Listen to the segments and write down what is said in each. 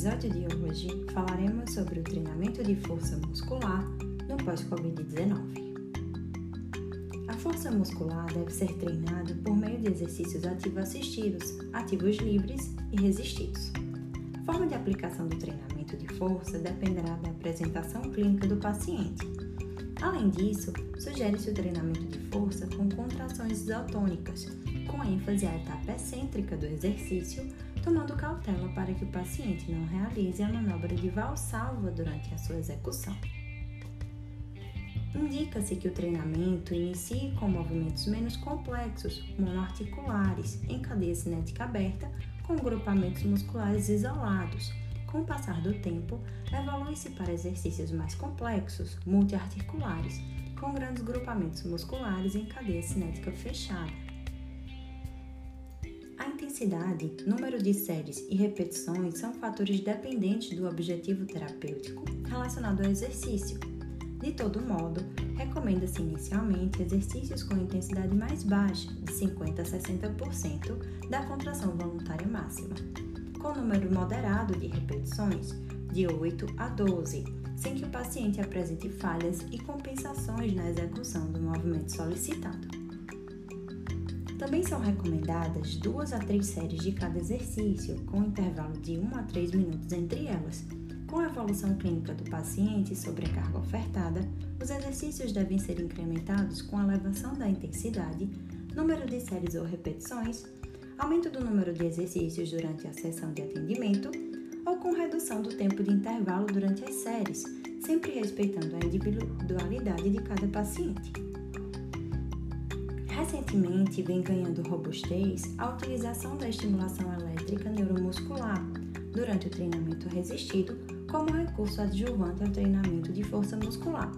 episódio de hoje falaremos sobre o treinamento de força muscular no pós-Covid-19. A força muscular deve ser treinada por meio de exercícios ativos assistidos, ativos livres e resistidos. A forma de aplicação do treinamento de força dependerá da apresentação clínica do paciente. Além disso, sugere-se o treinamento de força com contrações isotônicas, com ênfase à etapa excêntrica do exercício, tomando cautela para que o paciente não realize a manobra de valsalva durante a sua execução. Indica-se que o treinamento inicie com movimentos menos complexos, monoarticulares, em cadeia cinética aberta, com grupamentos musculares isolados. Com o passar do tempo, evolui-se para exercícios mais complexos, multiarticulares, com grandes grupamentos musculares em cadeia cinética fechada. Intensidade, número de séries e repetições são fatores dependentes do objetivo terapêutico relacionado ao exercício. De todo modo, recomenda-se inicialmente exercícios com intensidade mais baixa, de 50 a 60% da contração voluntária máxima, com número moderado de repetições, de 8 a 12, sem que o paciente apresente falhas e compensações na execução do movimento solicitado. Também são recomendadas duas a três séries de cada exercício, com intervalo de 1 a 3 minutos entre elas. Com a evolução clínica do paciente sobre a carga ofertada, os exercícios devem ser incrementados com elevação da intensidade, número de séries ou repetições, aumento do número de exercícios durante a sessão de atendimento ou com redução do tempo de intervalo durante as séries, sempre respeitando a individualidade de cada paciente. Recentemente vem ganhando robustez a utilização da estimulação elétrica neuromuscular durante o treinamento resistido como recurso adjuvante ao treinamento de força muscular,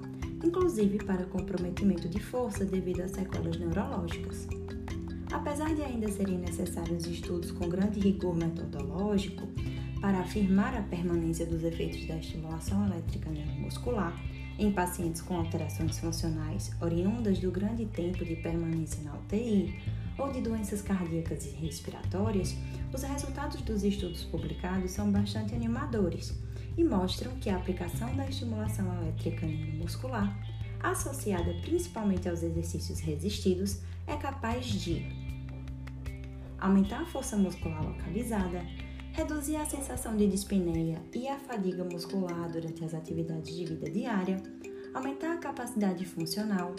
inclusive para comprometimento de força devido a sequelas neurológicas. Apesar de ainda serem necessários estudos com grande rigor metodológico para afirmar a permanência dos efeitos da estimulação elétrica neuromuscular, em pacientes com alterações funcionais oriundas do grande tempo de permanência na UTI ou de doenças cardíacas e respiratórias, os resultados dos estudos publicados são bastante animadores e mostram que a aplicação da estimulação elétrica neuromuscular, associada principalmente aos exercícios resistidos, é capaz de aumentar a força muscular localizada, reduzir a sensação de dispneia e a fadiga muscular durante as atividades de vida diária, aumentar a capacidade funcional,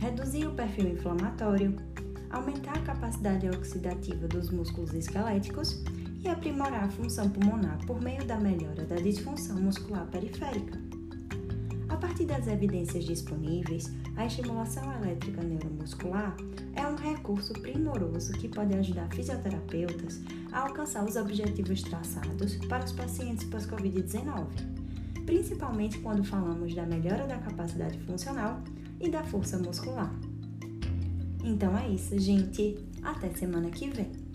reduzir o perfil inflamatório, aumentar a capacidade oxidativa dos músculos esqueléticos e aprimorar a função pulmonar por meio da melhora da disfunção muscular periférica. Partir das evidências disponíveis, a estimulação elétrica neuromuscular é um recurso primoroso que pode ajudar fisioterapeutas a alcançar os objetivos traçados para os pacientes pós-Covid-19, principalmente quando falamos da melhora da capacidade funcional e da força muscular. Então é isso, gente. Até semana que vem.